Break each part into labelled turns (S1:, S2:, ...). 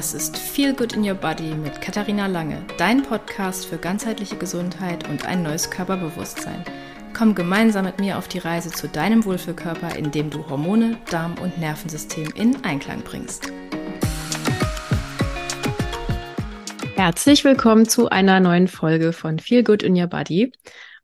S1: Das ist Feel Good in Your Body mit Katharina Lange, dein Podcast für ganzheitliche Gesundheit und ein neues Körperbewusstsein. Komm gemeinsam mit mir auf die Reise zu deinem Wohlfühlkörper, indem du Hormone, Darm und Nervensystem in Einklang bringst. Herzlich willkommen zu einer neuen Folge von Feel Good in Your Body.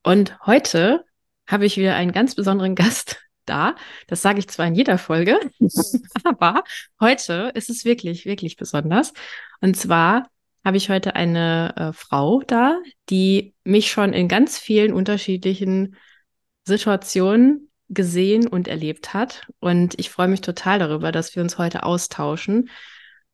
S1: Und heute habe ich wieder einen ganz besonderen Gast da. Das sage ich zwar in jeder Folge, aber heute ist es wirklich, wirklich besonders. Und zwar habe ich heute eine äh, Frau da, die mich schon in ganz vielen unterschiedlichen Situationen gesehen und erlebt hat. Und ich freue mich total darüber, dass wir uns heute austauschen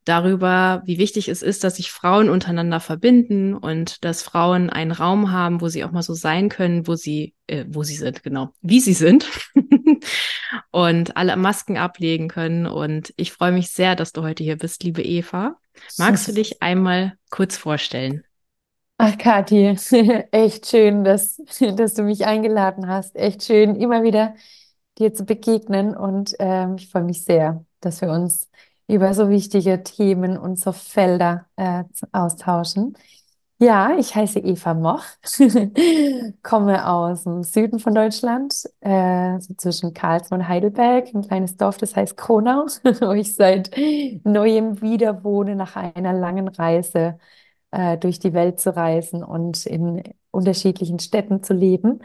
S1: darüber, wie wichtig es ist, dass sich Frauen untereinander verbinden und dass Frauen einen Raum haben, wo sie auch mal so sein können, wo sie, äh, wo sie sind, genau, wie sie sind und alle Masken ablegen können. Und ich freue mich sehr, dass du heute hier bist, liebe Eva. Magst du dich einmal kurz vorstellen?
S2: Ach, Kathi, echt schön, dass, dass du mich eingeladen hast. Echt schön, immer wieder dir zu begegnen. Und ähm, ich freue mich sehr, dass wir uns über so wichtige Themen und so Felder äh, austauschen. Ja, ich heiße Eva Moch, komme aus dem Süden von Deutschland, äh, so zwischen Karlsruhe und Heidelberg, ein kleines Dorf, das heißt Kronau, wo ich seit neuem wieder wohne, nach einer langen Reise äh, durch die Welt zu reisen und in unterschiedlichen Städten zu leben.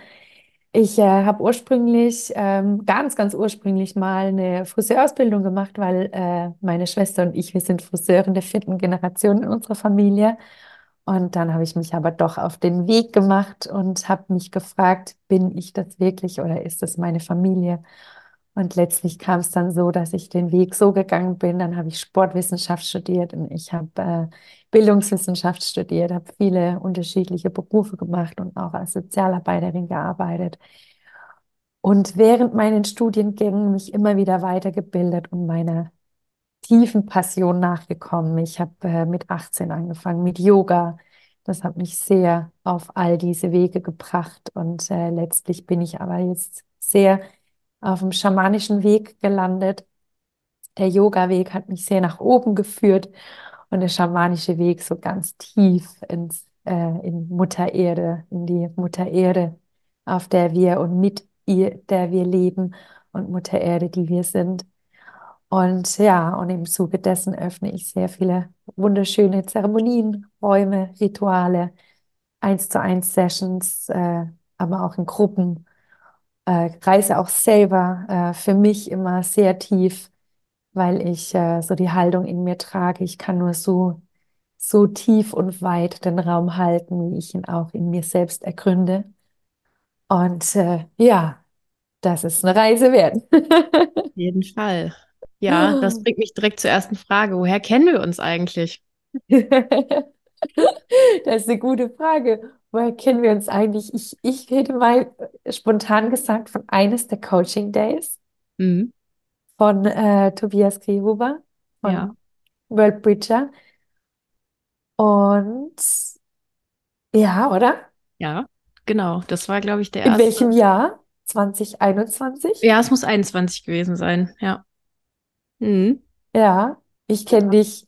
S2: Ich äh, habe ursprünglich, ähm, ganz, ganz ursprünglich mal eine Friseurausbildung gemacht, weil äh, meine Schwester und ich, wir sind Friseurin der vierten Generation in unserer Familie. Und dann habe ich mich aber doch auf den Weg gemacht und habe mich gefragt, bin ich das wirklich oder ist das meine Familie? Und letztlich kam es dann so, dass ich den Weg so gegangen bin. Dann habe ich Sportwissenschaft studiert und ich habe äh, Bildungswissenschaft studiert, habe viele unterschiedliche Berufe gemacht und auch als Sozialarbeiterin gearbeitet. Und während meinen Studiengängen mich immer wieder weitergebildet und meiner tiefen Passion nachgekommen. Ich habe äh, mit 18 angefangen mit Yoga. Das hat mich sehr auf all diese Wege gebracht und äh, letztlich bin ich aber jetzt sehr auf dem schamanischen Weg gelandet. Der Yoga-Weg hat mich sehr nach oben geführt und der schamanische Weg so ganz tief ins, äh, in Mutter Erde, in die Mutter Erde, auf der wir und mit ihr, der wir leben und Mutter Erde, die wir sind. Und ja, und im Zuge dessen öffne ich sehr viele wunderschöne Zeremonien, Räume, Rituale, eins zu eins Sessions, äh, aber auch in Gruppen äh, reise auch selber äh, für mich immer sehr tief, weil ich äh, so die Haltung in mir trage. Ich kann nur so, so tief und weit den Raum halten, wie ich ihn auch in mir selbst ergründe. Und äh, ja, das ist eine Reise wert.
S1: Auf jeden Fall. Ja, das bringt mich direkt zur ersten Frage. Woher kennen wir uns eigentlich?
S2: Das ist eine gute Frage. Woher kennen wir uns eigentlich? Ich, ich hätte mal spontan gesagt von eines der Coaching Days
S1: Mhm.
S2: von äh, Tobias Krehuber von
S1: Ja,
S2: World Bridger. Und ja, oder?
S1: ja, genau. Das war, glaube ich, der
S2: In
S1: erste.
S2: welchem Jahr? 2021?
S1: Ja, es muss 21 gewesen sein. Ja. Mhm.
S2: Ja, ich kenne dich,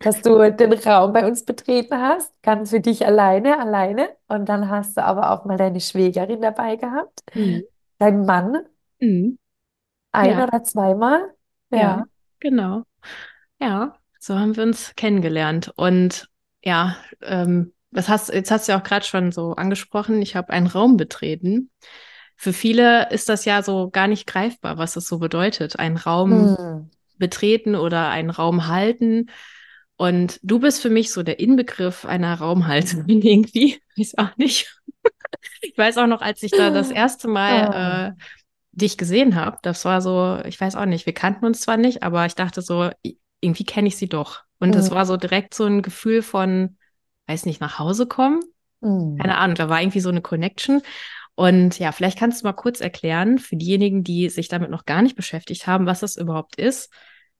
S2: dass du den Raum bei uns betreten hast, ganz für dich alleine, alleine. Und dann hast du aber auch mal deine Schwägerin dabei gehabt,
S1: Mhm.
S2: dein Mann,
S1: Mhm.
S2: ein
S1: Ja,
S2: oder zweimal.
S1: ja,
S2: Ja.
S1: genau. Ja, so haben wir uns kennengelernt. Und ja, ähm, das hast, jetzt hast du ja auch gerade schon so angesprochen, ich habe einen Raum betreten. Für viele ist das ja so gar nicht greifbar, was das so bedeutet, einen Raum
S2: Hm.
S1: betreten oder einen Raum halten. Und du bist für mich so der Inbegriff einer Raumhalterin irgendwie. Weiß auch nicht. Ich weiß auch noch, als ich da das erste
S2: Ah.
S1: Mal äh, dich gesehen habe, das war so, ich weiß auch nicht, wir kannten uns zwar nicht, aber ich dachte so, irgendwie kenne ich sie doch. Und es
S2: Hm.
S1: war so direkt so ein Gefühl von, weiß nicht, nach Hause kommen.
S2: Hm.
S1: Keine Ahnung, da war irgendwie so eine Connection. Und ja, vielleicht kannst du mal kurz erklären, für diejenigen, die sich damit noch gar nicht beschäftigt haben, was das überhaupt ist,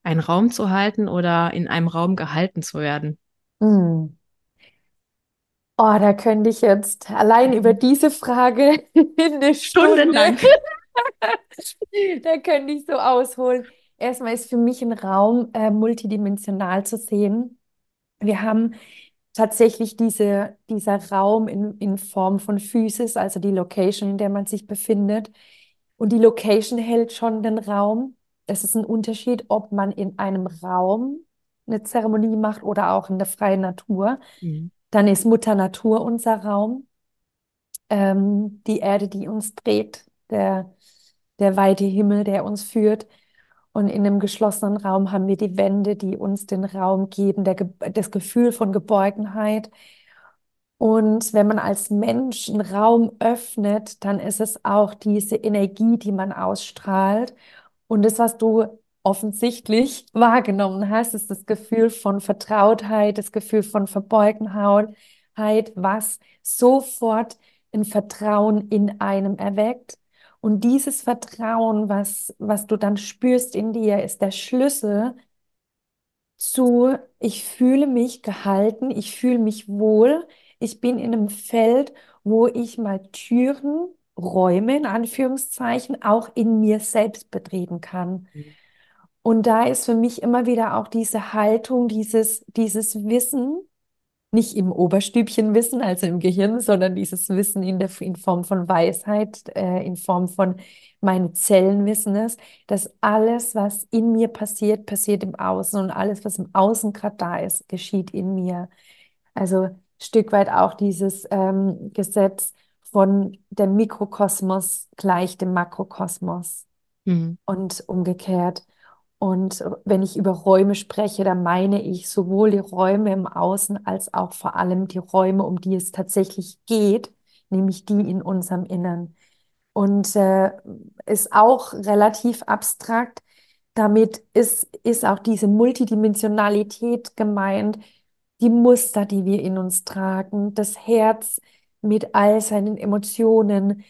S1: einen Raum zu halten oder in einem Raum gehalten zu werden.
S2: Hm. Oh, da könnte ich jetzt allein über diese Frage eine Stunde,
S1: Stundenlang.
S2: da könnte ich so ausholen. erstmal ist für mich ein Raum äh, multidimensional zu sehen. Wir haben tatsächlich diese, dieser Raum in, in Form von Physis, also die Location, in der man sich befindet. Und die Location hält schon den Raum. Es ist ein Unterschied, ob man in einem Raum eine Zeremonie macht oder auch in der freien Natur.
S1: Mhm.
S2: Dann ist Mutter Natur unser Raum, ähm, die Erde, die uns trägt, der, der weite Himmel, der uns führt. Und in einem geschlossenen Raum haben wir die Wände, die uns den Raum geben, der, das Gefühl von Geborgenheit. Und wenn man als Mensch einen Raum öffnet, dann ist es auch diese Energie, die man ausstrahlt. Und das, was du offensichtlich wahrgenommen hast, ist das Gefühl von Vertrautheit, das Gefühl von Verbeugenheit, was sofort ein Vertrauen in einem erweckt. Und dieses Vertrauen, was, was du dann spürst in dir, ist der Schlüssel zu, ich fühle mich gehalten, ich fühle mich wohl, ich bin in einem Feld, wo ich mal Türen, Räume in Anführungszeichen auch in mir selbst betreten kann. Und da ist für mich immer wieder auch diese Haltung, dieses, dieses Wissen, nicht im Oberstübchen Wissen, also im Gehirn, sondern dieses Wissen in, der, in Form von Weisheit, äh, in Form von meine Zellen wissen es, dass alles, was in mir passiert, passiert im Außen und alles, was im Außen gerade da ist, geschieht in mir. Also ein Stück weit auch dieses ähm, Gesetz von der Mikrokosmos gleich dem Makrokosmos
S1: Mhm.
S2: und umgekehrt. Und wenn ich über Räume spreche, dann meine ich sowohl die Räume im Außen als auch vor allem die Räume, um die es tatsächlich geht, nämlich die in unserem Innern. Und äh, ist auch relativ abstrakt. Damit ist, ist auch diese Multidimensionalität gemeint, die Muster, die wir in uns tragen, das Herz mit all seinen Emotionen,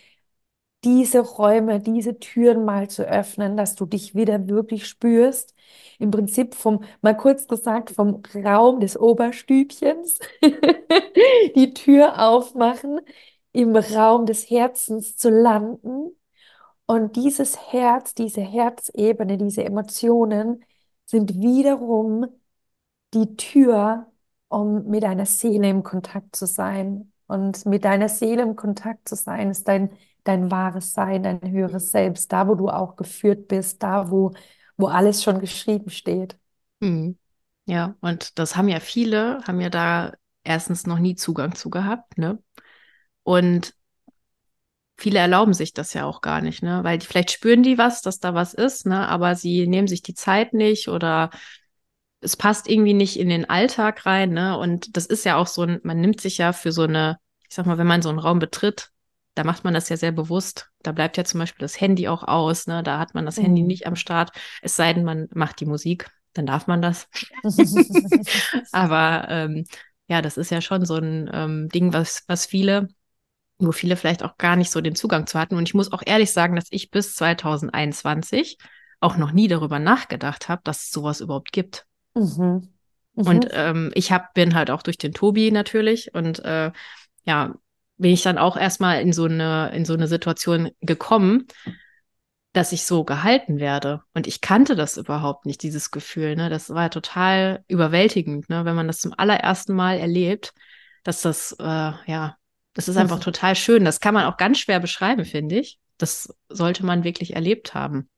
S2: diese Räume, diese Türen mal zu öffnen, dass du dich wieder wirklich spürst. Im Prinzip vom, mal kurz gesagt, vom Raum des Oberstübchens die Tür aufmachen, im Raum des Herzens zu landen. Und dieses Herz, diese Herzebene, diese Emotionen sind wiederum die Tür, um mit deiner Seele im Kontakt zu sein. Und mit deiner Seele im Kontakt zu sein, ist dein dein wahres Sein, dein höheres Selbst, da, wo du auch geführt bist, da, wo, wo alles schon geschrieben steht.
S1: Mhm. Ja, und das haben ja viele, haben ja da erstens noch nie Zugang zu gehabt, ne? Und viele erlauben sich das ja auch gar nicht, ne? Weil die, vielleicht spüren die was, dass da was ist, ne? Aber sie nehmen sich die Zeit nicht oder es passt irgendwie nicht in den Alltag rein, ne? Und das ist ja auch so ein, man nimmt sich ja für so eine, ich sag mal, wenn man so einen Raum betritt, da macht man das ja sehr bewusst. Da bleibt ja zum Beispiel das Handy auch aus, ne? Da hat man das mhm. Handy nicht am Start. Es sei denn, man macht die Musik, dann darf man das. Aber ähm, ja, das ist ja schon so ein ähm, Ding, was, was viele, wo viele vielleicht auch gar nicht so den Zugang zu hatten. Und ich muss auch ehrlich sagen, dass ich bis 2021 auch noch nie darüber nachgedacht habe, dass es sowas überhaupt gibt. Mhm. Mhm. Und ähm, ich hab, bin halt auch durch den Tobi natürlich und äh, ja, bin ich dann auch erstmal in so eine, in so eine Situation gekommen, dass ich so gehalten werde. Und ich kannte das überhaupt nicht, dieses Gefühl. Ne? Das war total überwältigend, ne? wenn man das zum allerersten Mal erlebt, dass das, äh, ja, das ist einfach total schön. Das kann man auch ganz schwer beschreiben, finde ich. Das sollte man wirklich erlebt haben.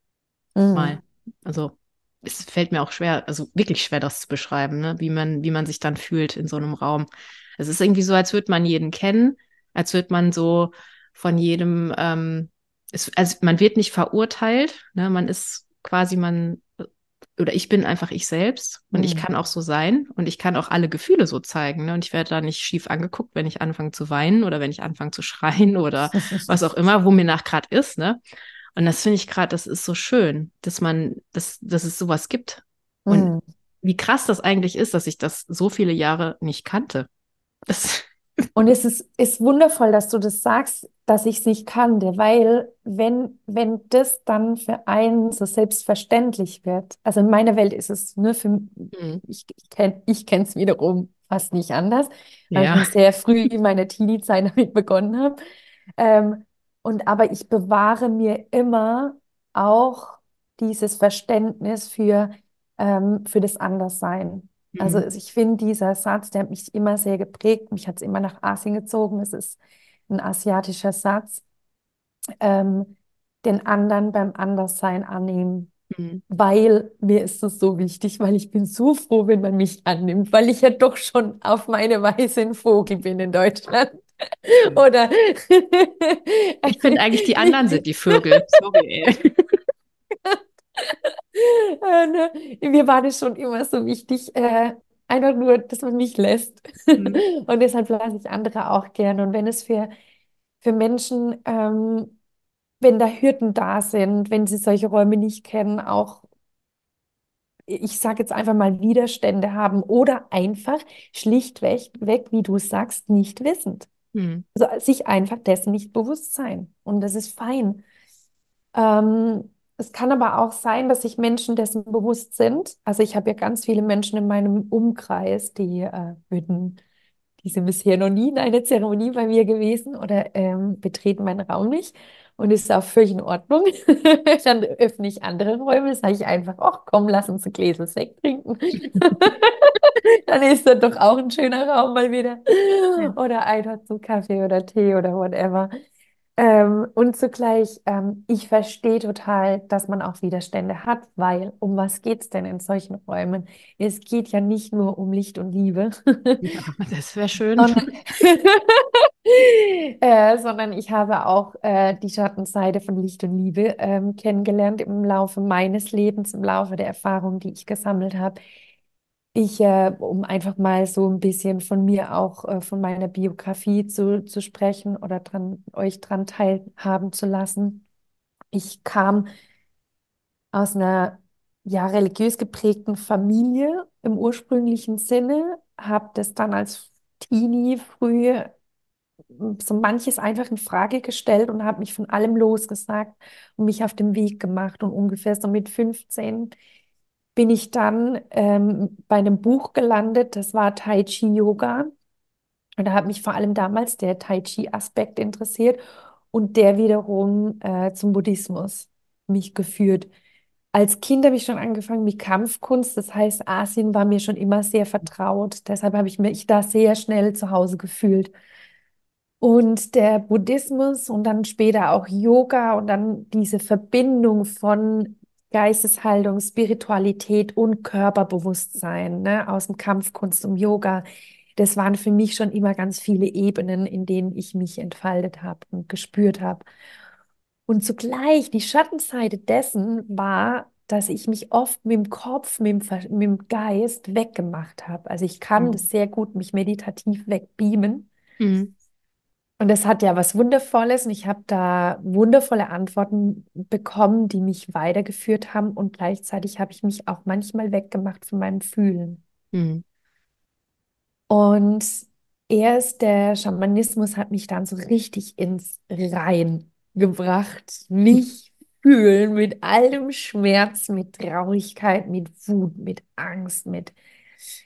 S1: Mhm. Mal. Also, es fällt mir auch schwer, also wirklich schwer, das zu beschreiben, ne? wie man, wie man sich dann fühlt in so einem Raum. Es ist irgendwie so, als würde man jeden kennen als wird man so von jedem, ähm, es, also man wird nicht verurteilt, ne? man ist quasi man, oder ich bin einfach ich selbst und mhm. ich kann auch so sein und ich kann auch alle Gefühle so zeigen. Ne? Und ich werde da nicht schief angeguckt, wenn ich anfange zu weinen oder wenn ich anfange zu schreien oder was auch immer, wo mir nach gerade ist. Ne? Und das finde ich gerade, das ist so schön, dass man, dass, dass es sowas gibt. Und mhm. wie krass das eigentlich ist, dass ich das so viele Jahre nicht kannte. Das
S2: und es ist, ist wundervoll, dass du das sagst, dass ich es nicht kannte, weil wenn, wenn das dann für einen so selbstverständlich wird, also in meiner Welt ist es nur für mhm. ich, ich kenne ich es wiederum fast nicht anders, weil ja. ich sehr früh in meiner Teenie-Zeit damit begonnen habe. Ähm, und aber ich bewahre mir immer auch dieses Verständnis für, ähm, für das Anderssein. Also
S1: Mhm.
S2: ich finde, dieser Satz, der hat mich immer sehr geprägt. Mich hat es immer nach Asien gezogen. Es ist ein asiatischer Satz. Ähm, den anderen beim Anderssein annehmen.
S1: Mhm.
S2: Weil mir ist es so wichtig, weil ich bin so froh, wenn man mich annimmt, weil ich ja doch schon auf meine Weise ein Vogel bin in Deutschland. Oder
S1: Ich finde eigentlich, die anderen sind die Vögel. Sorry, ey.
S2: Äh, ne? Mir war das schon immer so wichtig, äh, einfach nur, dass man mich lässt.
S1: Mhm.
S2: Und deshalb lasse ich andere auch gerne. Und wenn es für, für Menschen, ähm, wenn da Hürden da sind, wenn sie solche Räume nicht kennen, auch, ich sage jetzt einfach mal, Widerstände haben oder einfach schlichtweg, weg, wie du sagst, nicht wissend.
S1: Mhm.
S2: Also sich einfach dessen nicht bewusst sein. Und das ist fein. Ähm, es kann aber auch sein, dass sich Menschen dessen bewusst sind. Also ich habe ja ganz viele Menschen in meinem Umkreis, die äh, würden, die sind bisher noch nie in einer Zeremonie bei mir gewesen oder ähm, betreten meinen Raum nicht. Und ist auch völlig in Ordnung. Dann öffne ich andere Räume, sage ich einfach, ach komm, lass uns ein Gläschen Sekt trinken. Dann ist das doch auch ein schöner Raum mal wieder. Oder einfach so Kaffee oder Tee oder whatever. Ähm, und zugleich, ähm, ich verstehe total, dass man auch Widerstände hat, weil um was geht es denn in solchen Räumen? Es geht ja nicht nur um Licht und Liebe,
S1: Ja, das wäre schön.
S2: sondern, äh, sondern ich habe auch äh, die Schattenseite von Licht und Liebe ähm, kennengelernt im Laufe meines Lebens, im Laufe der Erfahrungen, die ich gesammelt habe. Ich, äh, um einfach mal so ein bisschen von mir auch, äh, von meiner Biografie zu, zu sprechen oder dran, euch dran teilhaben zu lassen. Ich kam aus einer ja, religiös geprägten Familie im ursprünglichen Sinne, habe das dann als Teenie früh so manches einfach in Frage gestellt und habe mich von allem losgesagt und mich auf den Weg gemacht. Und ungefähr so mit 15 bin ich dann ähm, bei einem Buch gelandet, das war Tai Chi Yoga. Und da hat mich vor allem damals der Tai Chi-Aspekt interessiert und der wiederum äh, zum Buddhismus mich geführt. Als Kind habe ich schon angefangen mit Kampfkunst, das heißt, Asien war mir schon immer sehr vertraut. Deshalb habe ich mich da sehr schnell zu Hause gefühlt. Und der Buddhismus und dann später auch Yoga und dann diese Verbindung von Geisteshaltung, Spiritualität und Körperbewusstsein, ne, aus dem Kampfkunst und Yoga, das waren für mich schon immer ganz viele Ebenen, in denen ich mich entfaltet habe und gespürt habe. Und zugleich die Schattenseite dessen war, dass ich mich oft mit dem Kopf, mit dem, Ver- mit dem Geist weggemacht habe. Also ich kann
S1: Mhm.
S2: das sehr gut, mich meditativ wegbeamen.
S1: Mhm.
S2: Und das hat ja was Wundervolles und ich habe da wundervolle Antworten bekommen, die mich weitergeführt haben und gleichzeitig habe ich mich auch manchmal weggemacht von meinem Fühlen.
S1: Mhm.
S2: Und erst der Schamanismus hat mich dann so richtig ins Rein gebracht, mich fühlen mit allem Schmerz, mit Traurigkeit, mit Wut, mit Angst, mit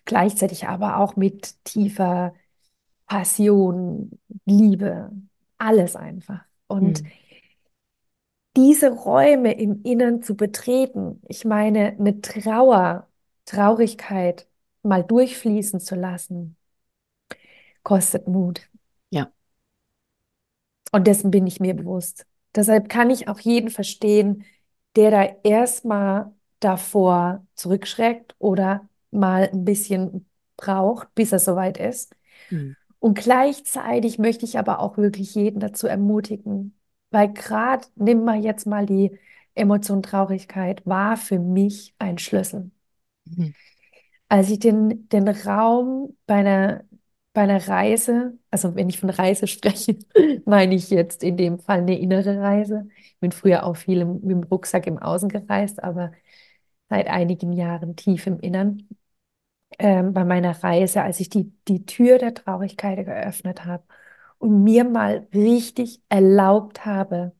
S2: gleichzeitig aber auch mit tiefer Passion, Liebe, alles einfach. Und
S1: Mhm.
S2: diese Räume im Innern zu betreten, ich meine, eine Trauer, Traurigkeit mal durchfließen zu lassen, kostet Mut.
S1: Ja.
S2: Und dessen bin ich mir bewusst. Deshalb kann ich auch jeden verstehen, der da erstmal davor zurückschreckt oder mal ein bisschen braucht, bis er soweit ist.
S1: Mhm.
S2: Und gleichzeitig möchte ich aber auch wirklich jeden dazu ermutigen, weil gerade, nimm mal jetzt mal die Emotion Traurigkeit, war für mich ein Schlüssel.
S1: Mhm.
S2: Als ich den, den Raum bei einer, bei einer Reise, also wenn ich von Reise spreche, meine ich jetzt in dem Fall eine innere Reise. Ich bin früher auch viel im, mit dem Rucksack im Außen gereist, aber seit einigen Jahren tief im Innern. Ähm, bei meiner Reise, als ich die, die Tür der Traurigkeit geöffnet habe und mir mal richtig erlaubt habe,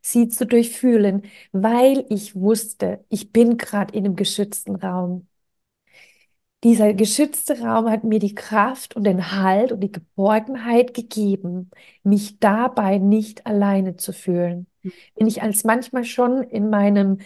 S2: sie zu durchfühlen, weil ich wusste, ich bin gerade in einem geschützten Raum. Dieser geschützte Raum hat mir die Kraft und den Halt und die Geborgenheit gegeben, mich dabei nicht alleine zu fühlen.
S1: Mhm.
S2: Wenn ich als manchmal schon in meinem,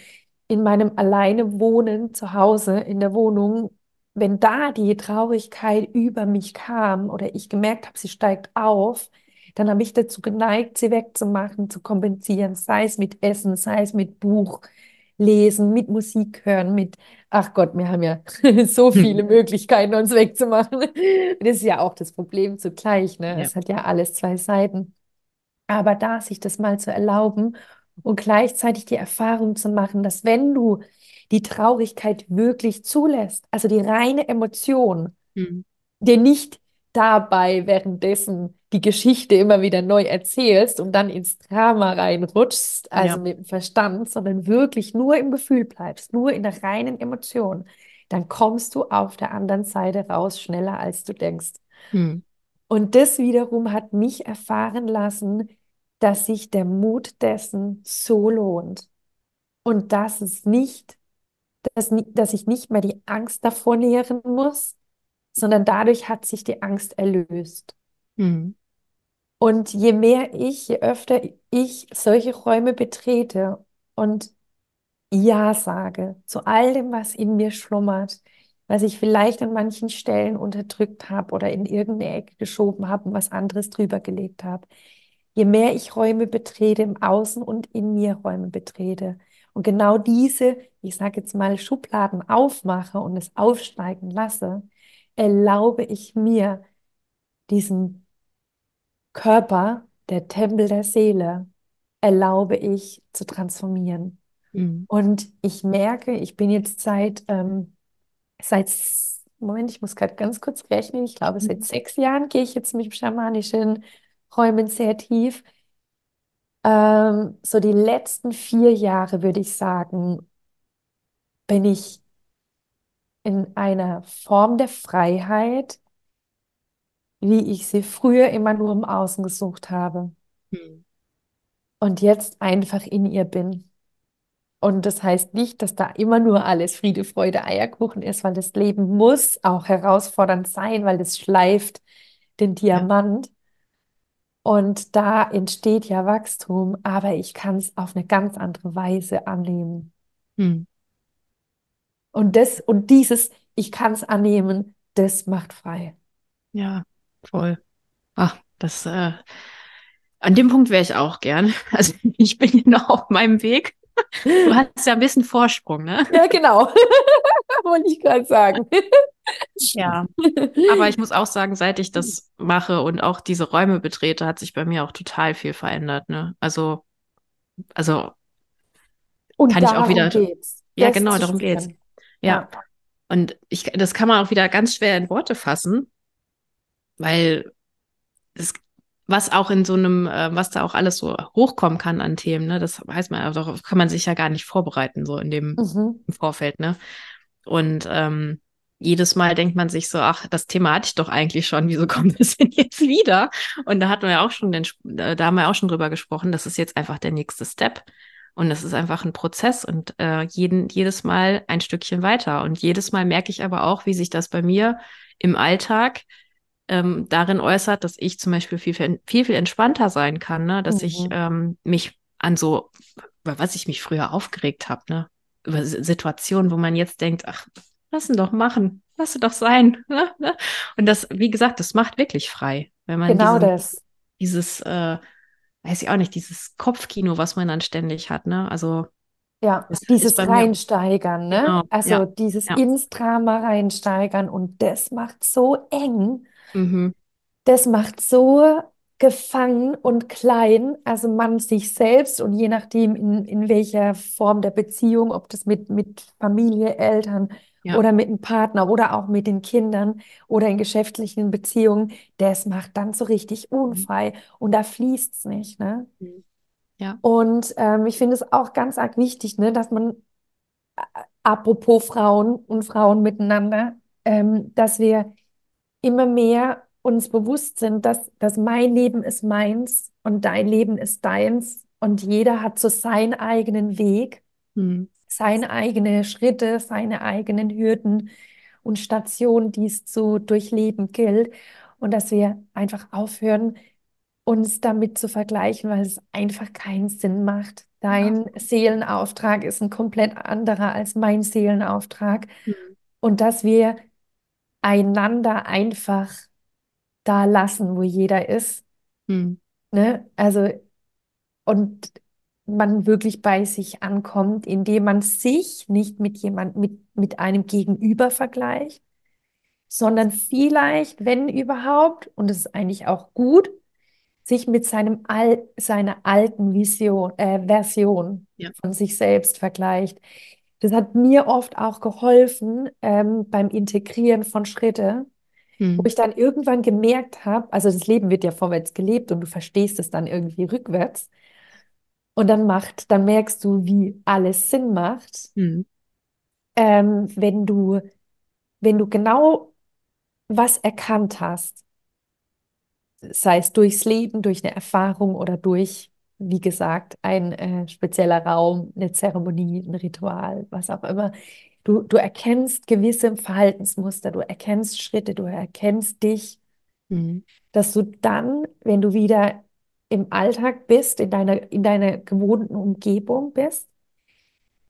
S2: in meinem alleine Wohnen zu Hause in der Wohnung, wenn da die Traurigkeit über mich kam oder ich gemerkt habe, sie steigt auf, dann habe ich dazu geneigt, sie wegzumachen, zu kompensieren, sei es mit Essen, sei es mit Buch lesen, mit Musik hören, mit, ach Gott, wir haben ja so viele Möglichkeiten, uns wegzumachen. Das ist ja auch das Problem zugleich, ne?
S1: Ja.
S2: Es hat ja alles zwei Seiten. Aber da sich das mal zu erlauben und gleichzeitig die Erfahrung zu machen, dass wenn du die Traurigkeit wirklich zulässt, also die reine Emotion,
S1: Mhm.
S2: dir nicht dabei währenddessen die Geschichte immer wieder neu erzählst und dann ins Drama reinrutschst, also
S1: Ja.
S2: mit dem Verstand, sondern wirklich nur im Gefühl bleibst, nur in der reinen Emotion, dann kommst du auf der anderen Seite raus schneller, als du denkst.
S1: Mhm.
S2: Und das wiederum hat mich erfahren lassen, dass sich der Mut dessen so lohnt und dass es nicht, dass, dass ich nicht mehr die Angst davor nähren muss, sondern dadurch hat sich die Angst erlöst.
S1: Mhm.
S2: Und je mehr ich, je öfter ich solche Räume betrete und Ja sage zu all dem, was in mir schlummert, was ich vielleicht an manchen Stellen unterdrückt habe oder in irgendeine Ecke geschoben habe und was anderes drüber gelegt habe. Je mehr ich Räume betrete, im Außen und in mir Räume betrete und genau diese, ich sage jetzt mal, Schubladen aufmache und es aufsteigen lasse, erlaube ich mir diesen Körper, der Tempel der Seele, erlaube ich zu transformieren.
S1: Mhm.
S2: Und ich merke, ich bin jetzt seit, ähm, seit, Moment, ich muss gerade ganz kurz rechnen, ich glaube, seit sechs Jahren gehe ich jetzt mit schamanischen Räumen sehr tief. Ähm, so die letzten vier Jahre, würde ich sagen, bin ich in einer Form der Freiheit, wie ich sie früher immer nur im Außen gesucht habe
S1: Mhm.
S2: und jetzt einfach in ihr bin. Und das heißt nicht, dass da immer nur alles Friede, Freude, Eierkuchen ist, weil das Leben muss auch herausfordernd sein, weil das schleift den
S1: Ja.
S2: Und da entsteht ja Wachstum, aber ich kann es auf eine ganz andere Weise annehmen.
S1: Mhm.
S2: Und das und dieses, ich kann es annehmen, das macht frei.
S1: Ja, voll. Ach, das, äh, an dem Punkt wäre ich auch gern. Also ich bin hier noch auf meinem Weg. Du hast ja ein bisschen Vorsprung, ne?
S2: Ja, genau. Wollte ich gerade sagen.
S1: Ja. Aber ich muss auch sagen, seit ich das mache und auch diese Räume betrete, hat sich bei mir auch total viel verändert, ne? Also, also
S2: Und
S1: kann ich auch wieder,
S2: geht's,
S1: ja,
S2: das
S1: genau, darum geht's. Ja.
S2: Ja.
S1: Und ich, das kann man auch wieder ganz schwer in Worte fassen, weil es, was auch in so einem, äh, was da auch alles so hochkommen kann an Themen, ne, das weiß man, also darauf kann man sich ja gar nicht vorbereiten, so in dem
S2: Mhm.
S1: im Vorfeld, ne? Und ähm, jedes Mal denkt man sich so, ach, das Thema hatte ich doch eigentlich schon, wieso kommt es denn jetzt wieder? Und da hatten wir ja auch schon den, da haben wir auch schon drüber gesprochen, das ist jetzt einfach der nächste Step. Und das ist einfach ein Prozess und äh, jeden, jedes Mal ein Stückchen weiter. Und jedes Mal merke ich aber auch, wie sich das bei mir im Alltag ähm, darin äußert, dass ich zum Beispiel viel, viel, viel, entspannter sein kann, ne? Dass ich
S2: Mhm.
S1: ähm, mich an so, über was ich mich früher aufgeregt habe, ne? Über Situationen, wo man jetzt denkt, ach, lass ihn doch machen, lass ihn doch sein. Ne? Ne? Und das, wie gesagt, das macht wirklich frei, wenn man
S2: Genau
S1: diesen,
S2: das.
S1: dieses, äh, weiß ich auch nicht, dieses Kopfkino, was man dann ständig hat, ne? Also
S2: Ja, dieses Reinsteigern, ne?
S1: genau,
S2: Also
S1: ja,
S2: dieses
S1: ja.
S2: ins Drama reinsteigern und das macht so eng,
S1: Mhm.
S2: das macht so gefangen und klein, also man sich selbst und je nachdem in, in welcher Form der Beziehung, ob das mit, mit Familie, Eltern
S1: Ja.
S2: oder mit einem Partner oder auch mit den Kindern oder in geschäftlichen Beziehungen, das macht dann so richtig unfrei und da fließt es nicht, ne?
S1: Mhm. Ja.
S2: Und ähm, ich finde es auch ganz arg wichtig, ne, dass man, apropos Frauen und Frauen miteinander, ähm, dass wir immer mehr uns bewusst sind, dass, dass mein Leben ist meins und dein Leben ist deins und jeder hat so seinen eigenen Weg,
S1: Mhm.
S2: Seine eigenen Schritte, seine eigenen Hürden und Stationen, die es zu durchleben gilt und dass wir einfach aufhören, uns damit zu vergleichen, weil es einfach keinen Sinn macht. Dein Seelenauftrag ist ein komplett anderer als mein Seelenauftrag.
S1: Mhm.
S2: Und dass wir einander einfach da lassen, wo jeder ist.
S1: Mhm.
S2: Ne? Also, und man wirklich bei sich ankommt, indem man sich nicht mit jemand, mit, mit einem Gegenüber vergleicht, sondern vielleicht, wenn überhaupt, und das ist eigentlich auch gut, sich mit seinem Al seiner alten Vision, äh, Version
S1: Ja.
S2: von sich selbst vergleicht. Das hat mir oft auch geholfen ähm, beim Integrieren von Schritte, wo
S1: Mhm.
S2: ich dann irgendwann gemerkt habe, also das Leben wird ja vorwärts gelebt und du verstehst es dann irgendwie rückwärts. Und dann macht, dann merkst du, wie alles Sinn macht,
S1: Mhm.
S2: ähm, wenn du, wenn du genau was erkannt hast, sei es durchs Leben, durch eine Erfahrung oder durch, wie gesagt, ein äh, spezieller Raum, eine Zeremonie, ein Ritual, was auch immer. Du, du erkennst gewisse Verhaltensmuster, du erkennst Schritte, du erkennst dich,
S1: Mhm.
S2: dass du dann, wenn du wieder im Alltag bist, in deiner, in deiner gewohnten Umgebung bist,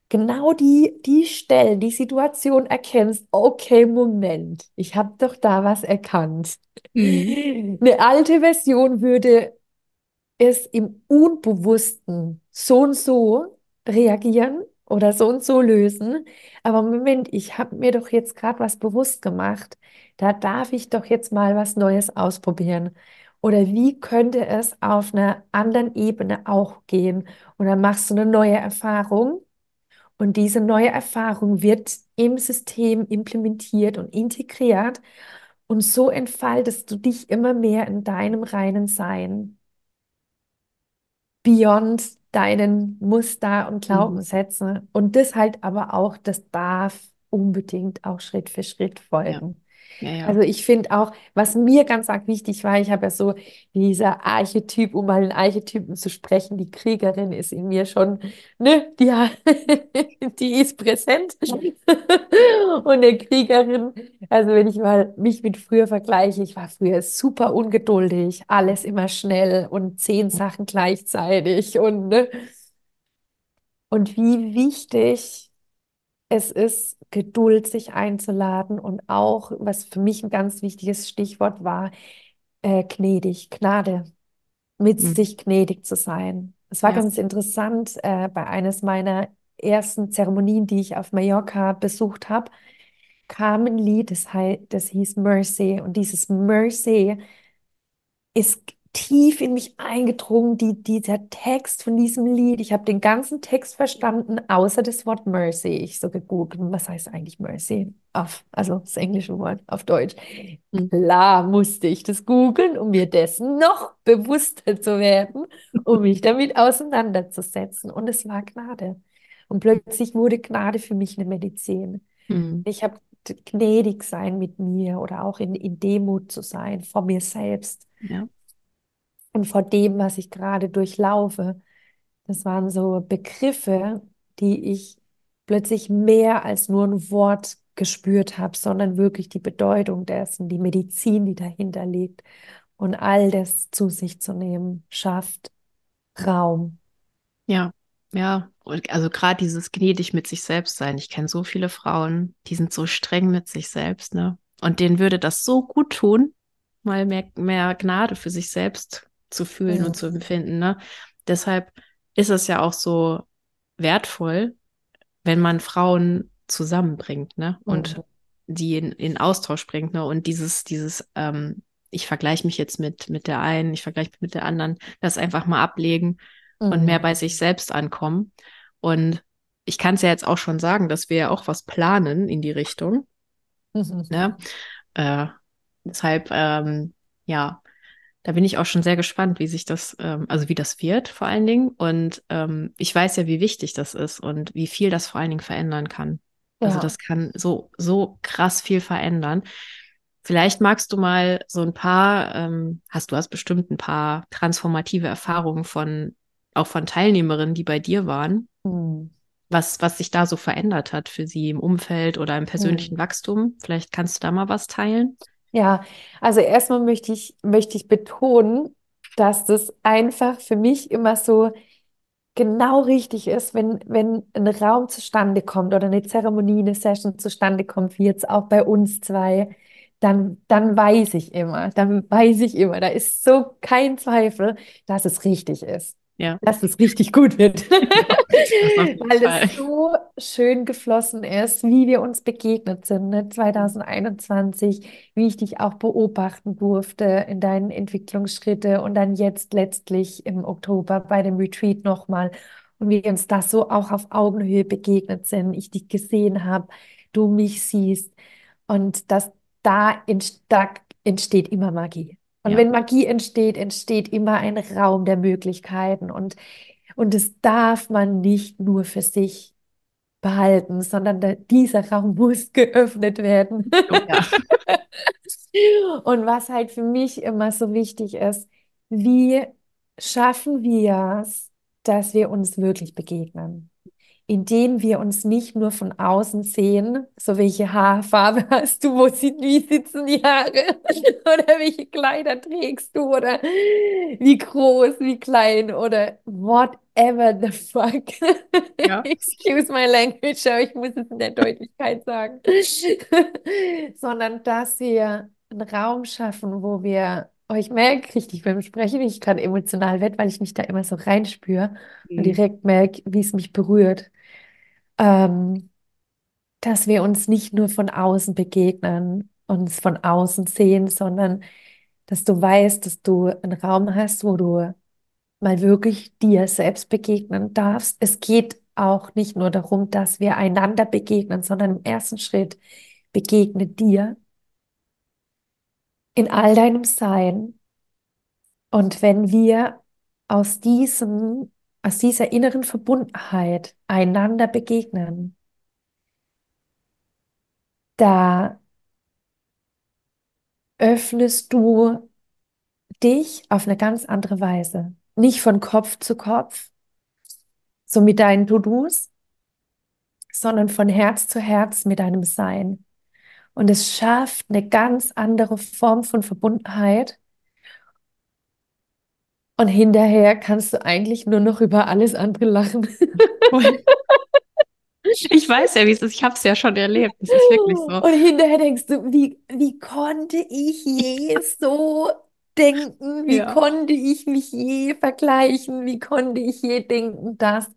S2: genau die, die Stellen, die Situation erkennst, okay, Moment, ich habe doch da was erkannt.
S1: Mhm.
S2: Eine alte Version würde es im Unbewussten so und so reagieren oder so und so lösen. Aber Moment, ich habe mir doch jetzt gerade was bewusst gemacht. Da darf ich doch jetzt mal was Neues ausprobieren. Oder wie könnte es auf einer anderen Ebene auch gehen? Und dann machst du eine neue Erfahrung. Und diese neue Erfahrung wird im System implementiert und integriert. Und so entfaltest du dich immer mehr in deinem reinen Sein, beyond deinen Muster und
S1: Mhm.
S2: Glaubenssätzen. Und das halt aber auch, das darf unbedingt auch Schritt für Schritt folgen.
S1: Ja, ja.
S2: Also ich finde auch, was mir ganz arg wichtig war, ich habe ja so dieser Archetyp, um mal einen Archetypen zu sprechen, die Kriegerin ist in mir schon, ne, die, die ist präsent. Und eine Kriegerin, also wenn ich mal mich mit früher vergleiche, ich war früher super ungeduldig, alles immer schnell und zehn Sachen gleichzeitig und ne, und wie wichtig es ist, Geduld sich einzuladen und auch, was für mich ein ganz wichtiges Stichwort war, äh, gnädig, Gnade, mit
S1: Mhm.
S2: sich gnädig zu sein. Es war
S1: Ja.
S2: ganz interessant, äh, bei eines meiner ersten Zeremonien, die ich auf Mallorca besucht habe, kam ein Lied, das, das hieß Mercy. Und dieses Mercy ist tief in mich eingedrungen, die, dieser Text von diesem Lied. Ich habe den ganzen Text verstanden, außer das Wort Mercy. Ich so gegoogelt, was heißt eigentlich Mercy? Auf, also das englische Wort auf Deutsch.
S1: Mhm.
S2: Klar musste ich das googeln, um mir dessen noch bewusster zu werden, um mich damit auseinanderzusetzen. Und es war Gnade. Und plötzlich wurde Gnade für mich eine Medizin.
S1: Mhm.
S2: Ich habe gnädig sein mit mir oder auch in, in Demut zu sein vor mir selbst
S1: Ja.
S2: Und vor dem, was ich gerade durchlaufe. Das waren so Begriffe, die ich plötzlich mehr als nur ein Wort gespürt habe, sondern wirklich die Bedeutung dessen, die Medizin, die dahinter liegt. Und all das zu sich zu nehmen, schafft Raum.
S1: Ja, ja, also gerade dieses gnädig mit sich selbst sein. Ich kenne so viele Frauen, die sind so streng mit sich selbst, ne? Und denen würde das so gut tun, mal mehr, mehr Gnade für sich selbst zu fühlen und zu
S2: Mhm.
S1: empfinden, ne? Deshalb ist es ja auch so wertvoll, wenn man Frauen zusammenbringt, ne? Und
S2: Mhm.
S1: die in, in Austausch bringt, ne? Und dieses, dieses, ähm, ich vergleiche mich jetzt mit, mit der einen, ich vergleiche mich mit der anderen, das einfach mal ablegen und mehr
S2: Mhm.
S1: bei sich selbst ankommen. Und ich kann es ja jetzt auch schon sagen, dass wir ja auch was planen in die Richtung. Ne? Äh, deshalb, ähm, ja, da bin ich auch schon sehr gespannt, wie sich das, ähm, also wie das wird vor allen Dingen. Und ähm, ich weiß ja, wie wichtig das ist und wie viel das vor allen Dingen verändern kann. Also
S2: Ja.
S1: das kann so, so krass viel verändern. Vielleicht magst du mal so ein paar, ähm, hast du hast bestimmt ein paar transformative Erfahrungen von, auch von Teilnehmerinnen, die bei dir waren,
S2: Mhm.
S1: was, was sich da so verändert hat für sie im Umfeld oder im persönlichen
S2: Mhm.
S1: Wachstum. Vielleicht kannst du da mal was teilen.
S2: Ja, also erstmal möchte ich, möchte ich betonen, dass das einfach für mich immer so genau richtig ist, wenn, wenn ein Raum zustande kommt oder eine Zeremonie, eine Session zustande kommt, wie jetzt auch bei uns zwei, dann, dann weiß ich immer, dann weiß ich immer, da ist so kein Zweifel, dass es richtig ist.
S1: Ja.
S2: Dass es richtig gut wird. Weil es so schön geflossen ist, wie wir uns begegnet sind, ne? 2021, wie ich dich auch beobachten durfte in deinen Entwicklungsschritte und dann jetzt letztlich im Oktober bei dem Retreat nochmal und wir uns das so auch auf Augenhöhe begegnet sind, ich dich gesehen habe, du mich siehst und dass da entsteht immer Magie. Und
S1: Ja.
S2: wenn Magie entsteht, entsteht immer ein Raum der Möglichkeiten und und das darf man nicht nur für sich behalten, sondern da, dieser Raum muss geöffnet werden.
S1: Oh ja.
S2: Und was halt für mich immer so wichtig ist, wie schaffen wir es, dass wir uns wirklich begegnen? Indem wir uns nicht nur von außen sehen, so welche Haarfarbe hast du, wo sit wie sitzen die Haare oder welche Kleider trägst du oder wie groß, wie klein oder whatever the fuck.
S1: Ja.
S2: Excuse my language, aber ich muss es in der Deutlichkeit sagen. Sondern dass wir einen Raum schaffen, wo wir, oh, ich merke richtig beim Sprechen, wie ich gerade emotional werde, weil ich mich da immer so reinspüre und
S1: Mhm.
S2: direkt merke, wie es mich berührt. Ähm, dass wir uns nicht nur von außen begegnen, uns von außen sehen, sondern dass du weißt, dass du einen Raum hast, wo du mal wirklich dir selbst begegnen darfst. Es geht auch nicht nur darum, dass wir einander begegnen, sondern im ersten Schritt begegne dir in all deinem Sein. Und wenn wir aus diesem, aus dieser inneren Verbundenheit einander begegnen, da öffnest du dich auf eine ganz andere Weise. Nicht von Kopf zu Kopf, so mit deinen To-Dos, sondern von Herz zu Herz mit deinem Sein. Und es schafft eine ganz andere Form von Verbundenheit. Und hinterher kannst du eigentlich nur noch über alles andere lachen.
S1: Ich weiß ja, wie es ist. Ich habe es ja schon erlebt. Es ist wirklich so.
S2: Und hinterher denkst du, wie, wie konnte ich je so denken? Wie
S1: Ja.
S2: konnte ich mich je vergleichen? Wie konnte ich je denken, dass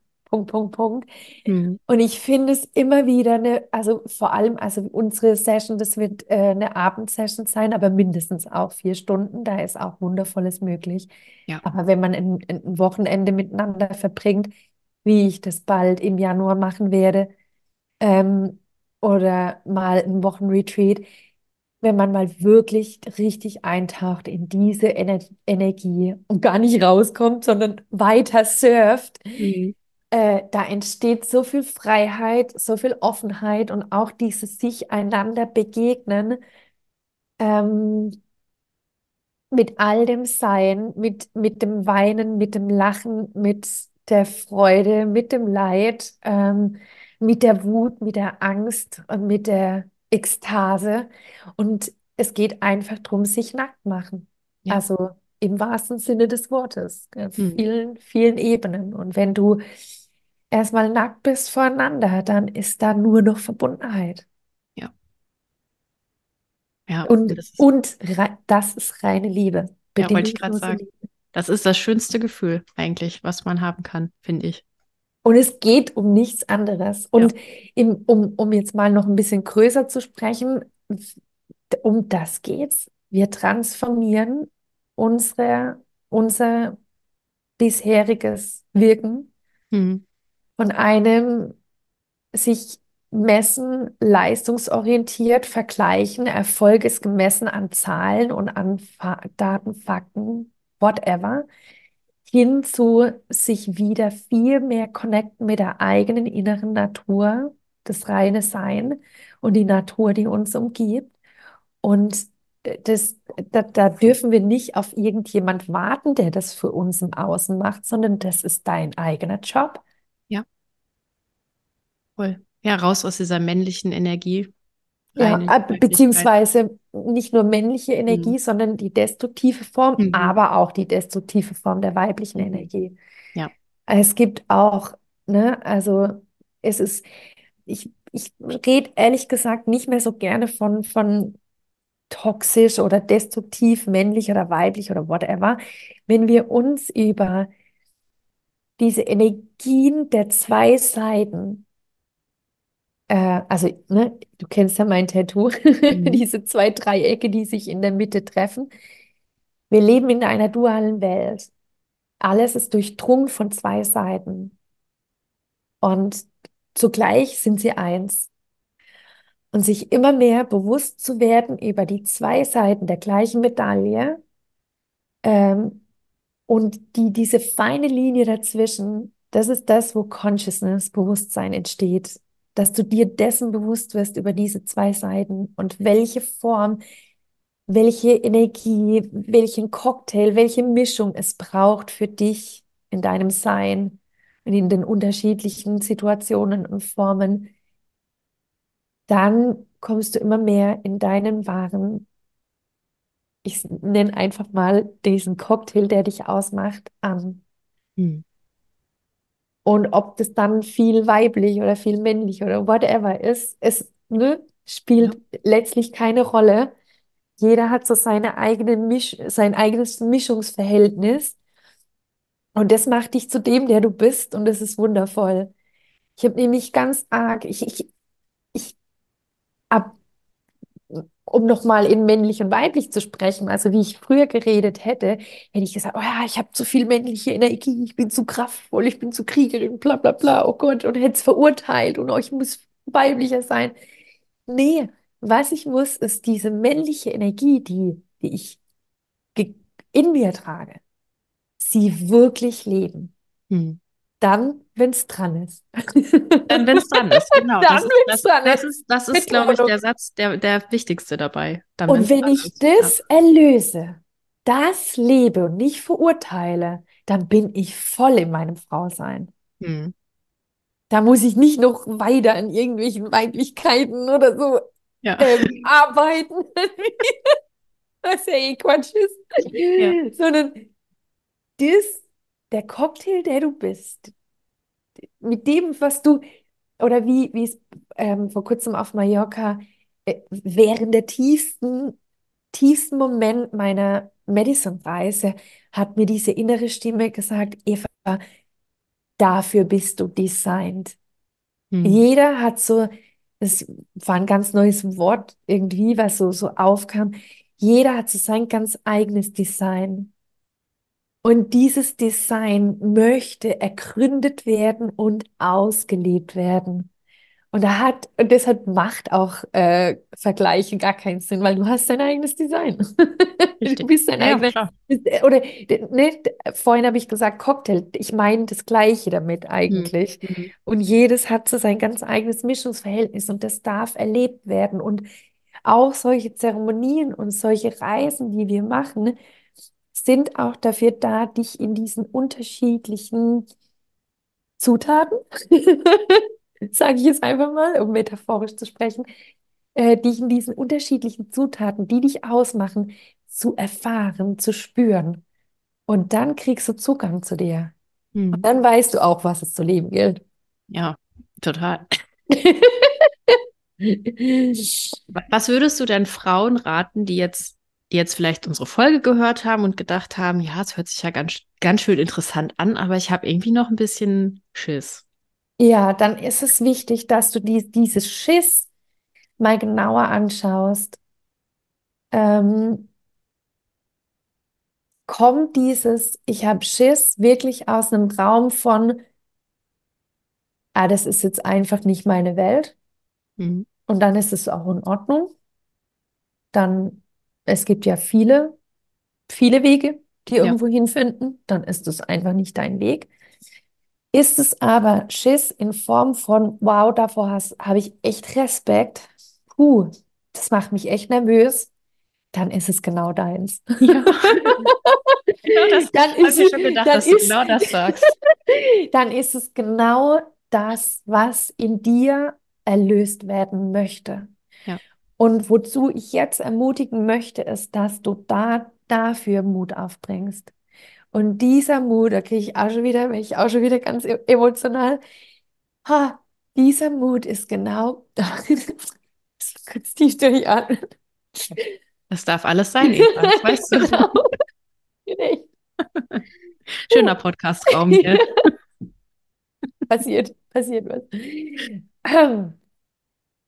S2: Punkt, Punkt, Punkt.
S1: Mhm.
S2: Und ich finde es immer wieder eine, also vor allem, also unsere Session, das wird äh, eine Abendsession sein, aber mindestens auch vier Stunden. Da ist auch Wundervolles möglich.
S1: Ja.
S2: Aber wenn man ein, ein Wochenende miteinander verbringt, wie ich das bald im Januar machen werde, ähm, oder mal ein Wochenretreat, wenn man mal wirklich richtig eintaucht in diese Ener Energie und gar nicht rauskommt, sondern weiter surft,
S1: Mhm.
S2: Äh, da entsteht so viel Freiheit, so viel Offenheit und auch dieses sich einander begegnen, ähm, mit all dem Sein, mit, mit dem Weinen, mit dem Lachen, mit der Freude, mit dem Leid, ähm, mit der Wut, mit der Angst und mit der Ekstase. Und es geht einfach darum, sich nackt machen.
S1: Ja.
S2: Also im wahrsten Sinne des Wortes, auf
S1: Mhm.
S2: vielen, vielen Ebenen. Und wenn du erstmal nackt bist voreinander, dann ist da nur noch Verbundenheit.
S1: Ja, und
S2: Und,
S1: das ist,
S2: und das ist reine Liebe,
S1: ja, wollte ich gerade sagen.
S2: Liebe.
S1: Das ist das schönste Gefühl eigentlich, was man haben kann, finde ich.
S2: Und es geht um nichts anderes.
S1: Ja.
S2: Und im, um, um jetzt mal noch ein bisschen größer zu sprechen, um das geht's. Wir transformieren unsere, unser bisheriges Wirken
S1: Mhm.
S2: Von einem sich messen, leistungsorientiert, vergleichen, Erfolg ist gemessen an Zahlen und an Fa Daten, Fakten, whatever, hin zu sich wieder viel mehr connecten mit der eigenen inneren Natur, das reine Sein und die Natur, die uns umgibt. Und äh, das, da, da dürfen wir nicht auf irgendjemand warten, der das für uns im Außen macht, sondern das ist dein eigener Job.
S1: Voll. Ja, raus aus dieser männlichen Energie,
S2: Ja, äh, beziehungsweise nicht nur männliche Energie, sondern die destruktive Form,
S1: Mhm.
S2: aber auch die destruktive Form der weiblichen
S1: Mhm.
S2: Energie.
S1: Ja.
S2: Es gibt auch, ne, also es ist, ich, ich rede ehrlich gesagt nicht mehr so gerne von, von toxisch oder destruktiv, männlich oder weiblich oder whatever. Wenn wir uns über diese Energien der zwei Seiten, äh, also ne, du kennst ja mein Tattoo,
S1: Mhm.
S2: diese zwei Dreiecke, die sich in der Mitte treffen. Wir leben in einer dualen Welt. Alles ist durchdrungen von zwei Seiten und zugleich sind sie eins. Und sich immer mehr bewusst zu werden über die zwei Seiten der gleichen Medaille ähm, und die, diese feine Linie dazwischen, das ist das, wo Consciousness, Bewusstsein entsteht. Dass du dir dessen bewusst wirst über diese zwei Seiten und welche Form, welche Energie, welchen Cocktail, welche Mischung es braucht für dich in deinem Sein und in den unterschiedlichen Situationen und Formen, dann kommst du immer mehr in deinen wahren, ich nenne einfach mal diesen Cocktail, der dich ausmacht, an.
S1: Mhm.
S2: Und ob das dann viel weiblich oder viel männlich oder whatever ist, es ne, spielt
S1: Ja.
S2: letztlich keine Rolle. Jeder hat so seine eigene Misch sein eigenes Mischungsverhältnis. Und das macht dich zu dem, der du bist. Und das ist wundervoll. Ich habe nämlich ganz arg, ich, ich, ich ab, um nochmal in männlich und weiblich zu sprechen, also wie ich früher geredet hätte, hätte ich gesagt, oh ja, ich habe zu viel männliche Energie, ich bin zu kraftvoll, ich bin zu Kriegerin, bla bla bla, oh Gott, und hätte es verurteilt und oh, ich muss weiblicher sein. Nee, was ich muss, ist diese männliche Energie, die, die ich in mir trage, sie wirklich leben.
S1: Mhm.
S2: Dann, wenn es dran ist.
S1: Dann, wenn es dran ist, genau.
S2: Dann,
S1: Das ist,
S2: wenn
S1: das,
S2: es dran
S1: das
S2: ist.
S1: ist, das ist, glaube ich, der Satz, der, der wichtigste dabei. Dann,
S2: Und wenn ich
S1: ist. Ja.
S2: das erlöse, das lebe und nicht verurteile, dann bin ich voll in meinem Frausein.
S1: Mhm.
S2: Da muss ich nicht noch weiter an irgendwelchen Weiblichkeiten oder so
S1: Ja.
S2: ähm, arbeiten, was ja eh Quatsch ist,
S1: Ja.
S2: sondern das, der Cocktail, der du bist, mit dem, was du, oder wie, wie es ähm, vor kurzem auf Mallorca äh, während der tiefsten, tiefsten Moment meiner Madison-Reise hat mir diese innere Stimme gesagt, Eva, dafür bist du designed.
S1: Mhm.
S2: Jeder hat so, es war ein ganz neues Wort irgendwie, was so, so aufkam. Jeder hat so sein ganz eigenes Design. Und dieses Design möchte ergründet werden und ausgelebt werden. Und da hat, und deshalb macht auch äh, Vergleiche gar keinen Sinn, weil du hast dein eigenes Design. Du bist dein
S1: Ja,
S2: eigener,
S1: klar.
S2: oder ne, vorhin habe ich gesagt Cocktail. Ich meine das Gleiche damit
S1: Mhm.
S2: eigentlich.
S1: Mhm.
S2: Und jedes hat so sein ganz eigenes Mischungsverhältnis und das darf erlebt werden. Und auch solche Zeremonien und solche Reisen, die wir machen, sind auch dafür da, dich in diesen unterschiedlichen Zutaten, sage ich jetzt einfach mal, um metaphorisch zu sprechen, äh, dich in diesen unterschiedlichen Zutaten, die dich ausmachen, zu erfahren, zu spüren. Und dann kriegst du Zugang zu dir. Und
S1: Mhm.
S2: dann weißt du auch, was es zu leben gilt.
S1: Ja, total. Was würdest du denn Frauen raten, die jetzt, jetzt vielleicht unsere Folge gehört haben und gedacht haben, ja, es hört sich ja ganz, ganz schön interessant an, aber ich habe irgendwie noch ein bisschen Schiss.
S2: Ja, dann ist es wichtig, dass du die, dieses Schiss mal genauer anschaust. Ähm, kommt dieses, ich habe Schiss, wirklich aus einem Raum von, ah, das ist jetzt einfach nicht meine Welt.
S1: Mhm.
S2: Und dann ist es auch in Ordnung. Dann, es gibt ja viele, viele Wege, die
S1: Ja.
S2: irgendwo hinfinden. Dann ist es einfach nicht dein Weg. Ist es aber Schiss in Form von, wow, davor hast, habe ich echt Respekt. Puh, das macht mich echt nervös. Dann ist es genau deins.
S1: Ja. Genau das
S2: Dann
S1: habe ich
S2: ist
S1: mir
S2: es,
S1: schon gedacht,
S2: dann
S1: dass du
S2: ist,
S1: genau das sagst.
S2: dann ist es genau das, was in dir erlöst werden möchte. Und wozu ich jetzt ermutigen möchte, ist, dass du da dafür Mut aufbringst. Und dieser Mut, da kriege ich auch schon wieder, bin ich auch schon wieder ganz e- emotional. Ha, dieser Mut ist genau, kurz tief durchatmen.
S1: Das darf alles sein, Eva, das weißt du.
S2: Genau.
S1: Schöner Podcast-Raum hier.
S2: Passiert, passiert was. Ähm,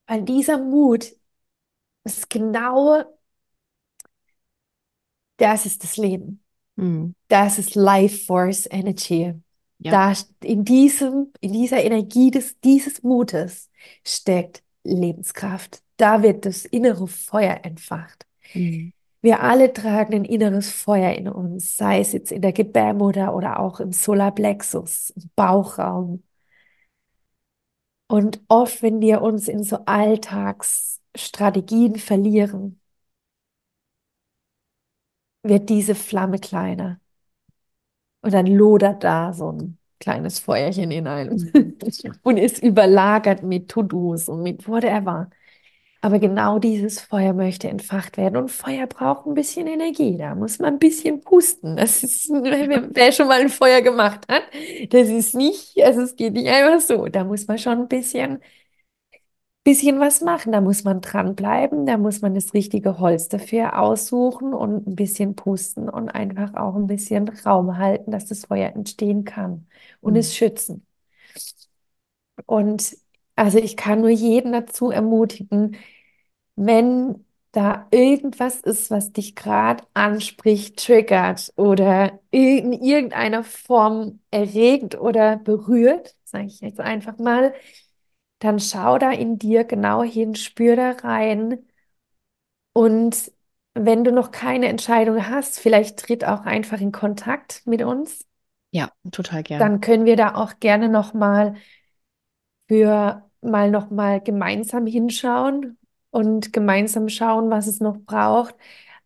S2: Weil dieser Mut ist genau, das ist das Leben.
S1: Hm,
S2: Das ist Life Force Energy.
S1: Ja.
S2: Da in diesem, in dieser Energie des, dieses Mutes steckt Lebenskraft. Da wird das innere Feuer entfacht.
S1: hm,
S2: Wir alle tragen ein inneres Feuer in uns, sei es jetzt in der Gebärmutter oder auch im Solarplexus, im Bauchraum. Und oft, wenn wir uns in so Alltagsstrategien verlieren, wird diese Flamme kleiner. Und dann lodert da so ein kleines Feuerchen in einem und ist überlagert mit To-Dos und mit whatever. Aber genau dieses Feuer möchte entfacht werden. Und Feuer braucht ein bisschen Energie. Da muss man ein bisschen pusten. Das ist, wer wer schon mal ein Feuer gemacht hat, das ist nicht, also es geht nicht einfach so. Da muss man schon ein bisschen, bisschen was machen. Da muss man dranbleiben. Da muss man das richtige Holz dafür aussuchen und ein bisschen pusten und einfach auch ein bisschen Raum halten, dass das Feuer entstehen kann und
S1: hm,
S2: es schützen. Und also ich kann nur jeden dazu ermutigen, wenn da irgendwas ist, was dich gerade anspricht, triggert oder in irgendeiner Form erregt oder berührt, sage ich jetzt einfach mal, dann schau da in dir genau hin, spür da rein und wenn du noch keine Entscheidung hast, vielleicht tritt auch einfach in Kontakt mit uns,
S1: Ja, total gern.
S2: dann können wir da auch gerne noch mal für mal noch mal gemeinsam hinschauen und gemeinsam schauen, was es noch braucht.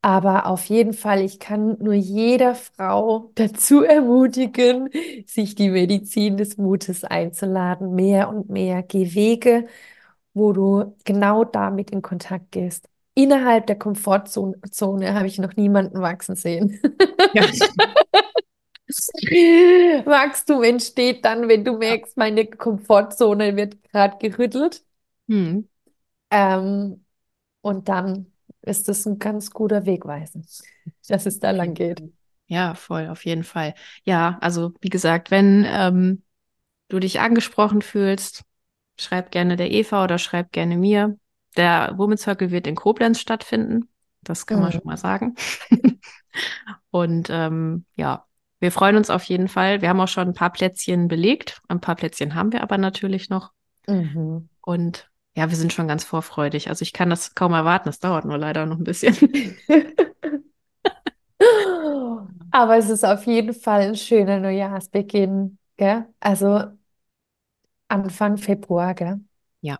S2: Aber auf jeden Fall, ich kann nur jeder Frau dazu ermutigen, sich die Medizin des Mutes einzuladen, mehr und mehr. Geh Wege, wo du genau damit in Kontakt gehst. Innerhalb der Komfortzone Zone habe ich noch niemanden wachsen sehen.
S1: Ja.
S2: Wachstum entsteht dann, wenn du merkst, meine Komfortzone wird gerade gerüttelt.
S1: Hm,
S2: Ähm, und dann ist das ein ganz guter Wegweiser, dass es da lang geht.
S1: Ja, voll, auf jeden Fall. Ja, also wie gesagt, wenn ähm, du dich angesprochen fühlst, schreib gerne der Eva oder schreib gerne mir. Der Women's Circle wird in Koblenz stattfinden. Das kann man
S2: Mhm.
S1: schon mal sagen. Und ähm, ja, wir freuen uns auf jeden Fall. Wir haben auch schon ein paar Plätzchen belegt. Ein paar Plätzchen haben wir aber natürlich noch.
S2: Mhm.
S1: Und ja, wir sind schon ganz vorfreudig. Also ich kann das kaum erwarten. Das dauert nur leider noch ein bisschen.
S2: Aber es ist auf jeden Fall ein schöner Neujahrsbeginn, gell? Also Anfang Februar, gell?
S1: Ja,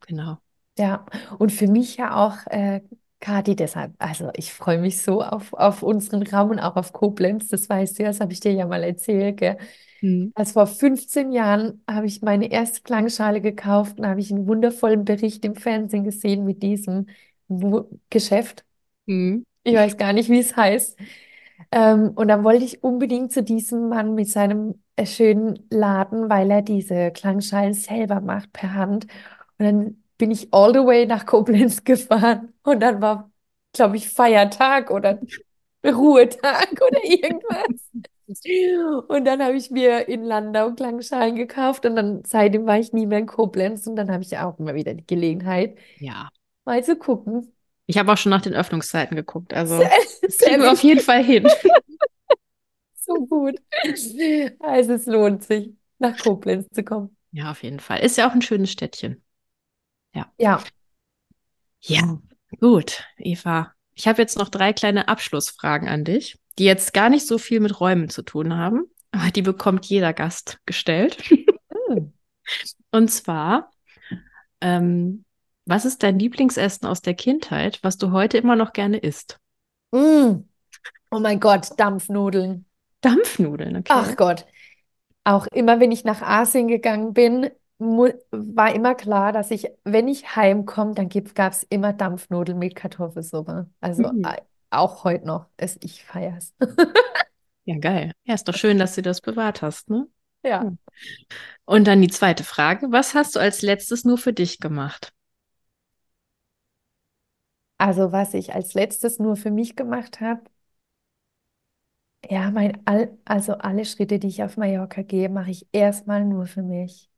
S1: genau.
S2: Ja, und für mich ja auch, äh, Kathi, deshalb, also ich freue mich so auf, auf unseren Raum und auch auf Koblenz, das weißt du ja, das habe ich dir ja mal erzählt, gell?
S1: Hm.
S2: Also vor 15 Jahren habe ich meine erste Klangschale gekauft und habe ich einen wundervollen Bericht im Fernsehen gesehen mit diesem Geschäft.
S1: Hm.
S2: Ich weiß gar nicht, wie es heißt. Ähm, und dann wollte ich unbedingt zu diesem Mann mit seinem äh, schönen Laden, weil er diese Klangschalen selber macht per Hand. Und dann bin ich all the way nach Koblenz gefahren und dann war, glaube ich, Feiertag oder Ruhetag oder irgendwas. Und dann habe ich mir in Landau Klangschalen gekauft und dann seitdem war ich nie mehr in Koblenz und dann habe ich auch immer wieder die Gelegenheit,
S1: Ja.
S2: mal zu gucken.
S1: Ich habe auch schon nach den Öffnungszeiten geguckt. Also das kriegen wir auf jeden Fall hin.
S2: So gut. Also es lohnt sich, nach Koblenz zu kommen.
S1: Ja, auf jeden Fall. Ist ja auch ein schönes Städtchen. Ja.
S2: Ja.
S1: Ja, gut, Eva. Ich habe jetzt noch drei kleine Abschlussfragen an dich, die jetzt gar nicht so viel mit Räumen zu tun haben, aber die bekommt jeder Gast gestellt.
S2: Hm.
S1: Und zwar, ähm, was ist dein Lieblingsessen aus der Kindheit, was du heute immer noch gerne isst?
S2: Mm. Oh mein Gott, Dampfnudeln.
S1: Dampfnudeln, okay.
S2: Ach Gott. Auch immer, wenn ich nach Asien gegangen bin, war immer klar, dass ich, wenn ich heimkomme, dann gab es immer Dampfnudeln mit Kartoffelsuppe. Also
S1: Mhm.
S2: auch heute noch. Es, ich feier's.
S1: Ja, geil. Ja, ist doch schön, dass du das bewahrt hast, ne?
S2: Ja.
S1: Hm. Und dann die zweite Frage. Was hast du als letztes nur für dich gemacht?
S2: Also, was ich als letztes nur für mich gemacht habe, ja, mein all, also alle Schritte, die ich auf Mallorca gehe, mache ich erstmal nur für mich.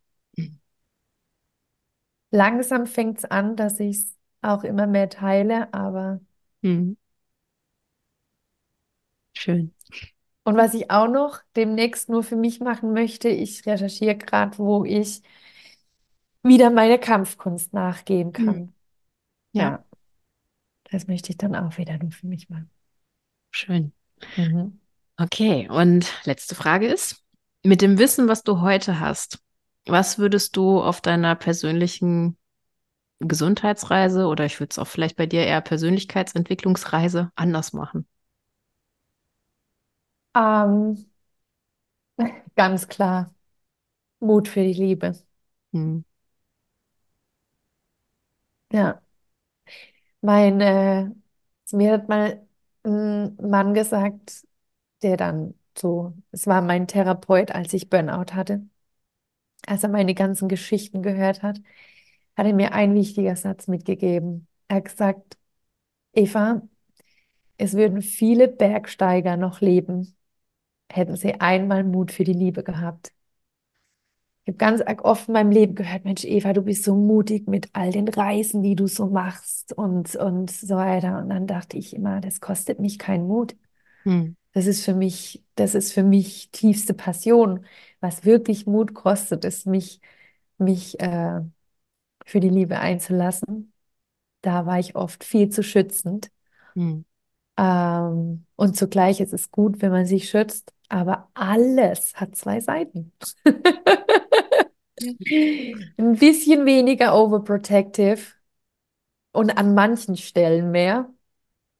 S1: Mhm.
S2: Langsam fängt es an, dass ich es auch immer mehr teile, aber
S1: Mhm. Schön.
S2: und was ich auch noch demnächst nur für mich machen möchte, ich recherchiere gerade, wo ich wieder meine Kampfkunst nachgehen
S1: Mhm.
S2: kann.
S1: Ja,
S2: Ja, das möchte ich dann auch wieder nur für mich machen.
S1: schön.
S2: Mhm.
S1: Okay, und letzte Frage ist, mit dem Wissen, was du heute hast, was würdest du auf deiner persönlichen Gesundheitsreise oder ich würde es auch vielleicht bei dir eher Persönlichkeitsentwicklungsreise anders machen?
S2: Ähm, ganz klar, Mut für die Liebe.
S1: Hm.
S2: Ja, mein, äh, mir hat mal ein Mann gesagt, der dann so, es war mein Therapeut, als ich Burnout hatte, als er meine ganzen Geschichten gehört hat, hat er mir ein wichtiger Satz mitgegeben. Er hat gesagt, Eva, es würden viele Bergsteiger noch leben, hätten sie einmal Mut für die Liebe gehabt. Ich habe ganz oft in meinem Leben gehört, Mensch, Eva, du bist so mutig mit all den Reisen, die du so machst und, und so weiter. Und dann dachte ich immer, das kostet mich keinen Mut.
S1: Hm.
S2: Das ist für mich, das ist für mich tiefste Passion. Was wirklich Mut kostet, ist mich, mich äh, für die Liebe einzulassen. Da war ich oft viel zu schützend.
S1: Hm.
S2: Ähm, und zugleich ist es gut, wenn man sich schützt, aber alles hat zwei Seiten. Ein bisschen weniger overprotective und an manchen Stellen mehr.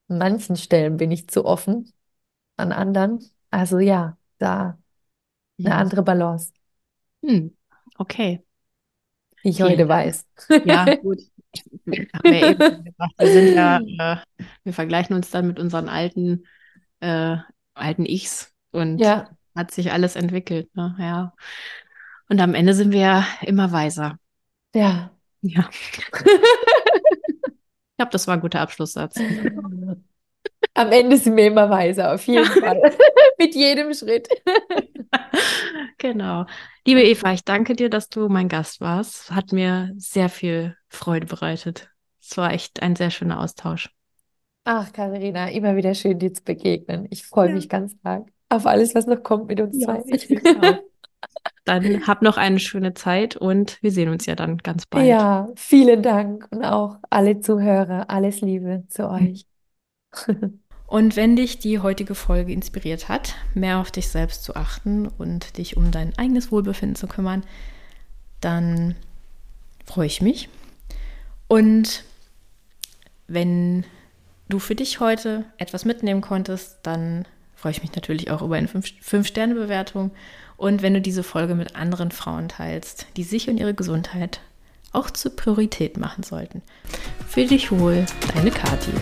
S2: An manchen Stellen bin ich zu offen, an anderen. Also ja, da eine
S1: Hm.
S2: andere Balance,
S1: Hm. Okay,
S2: wie ich
S1: vielen
S2: heute
S1: Dank.
S2: weiß.
S1: Ja, gut. Wir. Wir ja, äh, wir vergleichen uns dann mit unseren alten, äh, alten Ichs und
S2: Ja,
S1: hat sich alles entwickelt, ne? Ja. Und am Ende sind wir ja immer weiser.
S2: ja.
S1: Ja, ich glaube, das war ein guter Abschlusssatz.
S2: Am Ende sind wir immer weiser, auf jeden Fall. Mit jedem Schritt.
S1: Genau. Liebe Eva, ich danke dir, dass du mein Gast warst. Hat mir sehr viel Freude bereitet. Es war echt ein sehr schöner Austausch.
S2: Ach, Katharina, immer wieder schön, dir zu begegnen. Ich freue
S1: Ja.
S2: mich ganz arg auf alles, was noch kommt mit uns
S1: Ja,
S2: zwei.
S1: Dann hab noch eine schöne Zeit und wir sehen uns ja dann ganz bald.
S2: Ja, vielen Dank und auch alle Zuhörer, alles Liebe zu euch.
S1: Und wenn dich die heutige Folge inspiriert hat, mehr auf dich selbst zu achten und dich um dein eigenes Wohlbefinden zu kümmern, dann freue ich mich. Und wenn du für dich heute etwas mitnehmen konntest, dann freue ich mich natürlich auch über eine 5-Sterne-Bewertung. Und wenn du diese Folge mit anderen Frauen teilst, die sich und ihre Gesundheit auch zur Priorität machen sollten. Fühl dich wohl, deine Kathi.